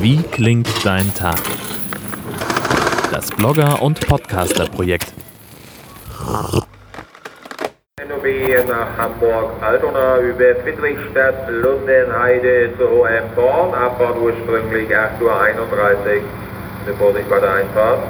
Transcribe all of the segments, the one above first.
Wie klingt dein Tag? Das Blogger- und Podcaster-Projekt. NOW nach Hamburg-Altona über Friedrichstadt, Lundenheide zu Hohenborn. Abfahrt ursprünglich 8.31 Uhr. Bitte Vorsicht bei der Einfahrt.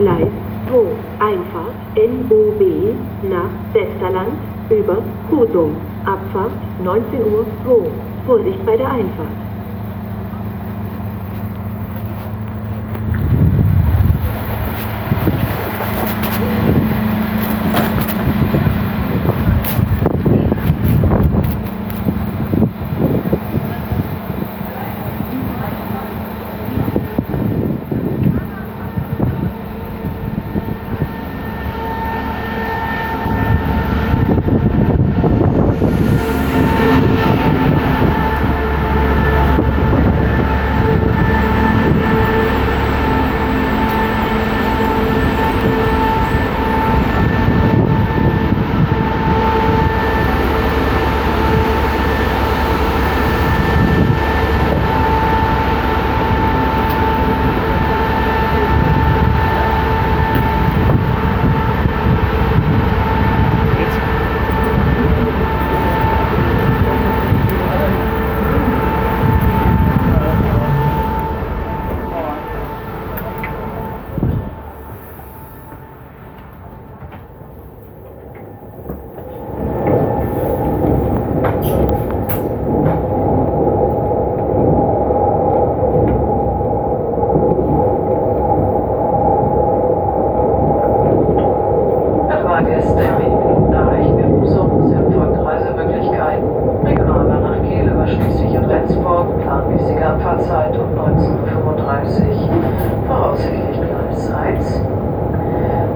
Gleis 2, Einfahrt NOB nach Westerland über Husum. Abfahrt 19 Uhr Ho. Vorsicht bei der Einfahrt. Schleswig und Rendsburg, planmäßige Abfahrtzeit um 19.35 Uhr, voraussichtlich Gleis 1.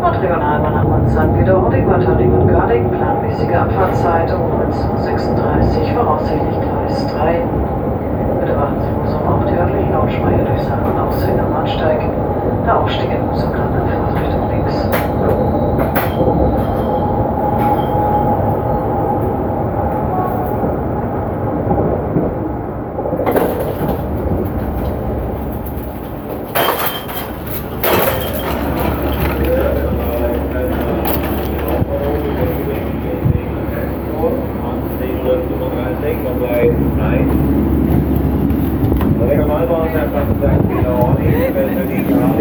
Nordregionalbahn nach Monsanto, Wiederholding, Wattering und Garding, planmäßige Abfahrtzeit um 19.36 Uhr, voraussichtlich Gleis 3. Bitte warten Sie Husum auch die örtlichen Lautsprecher durch Sagen und Aussehen am Bahnsteig. Der Aufstieg in Husum dann Abfahrt Richtung links.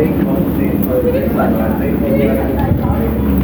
Die Garding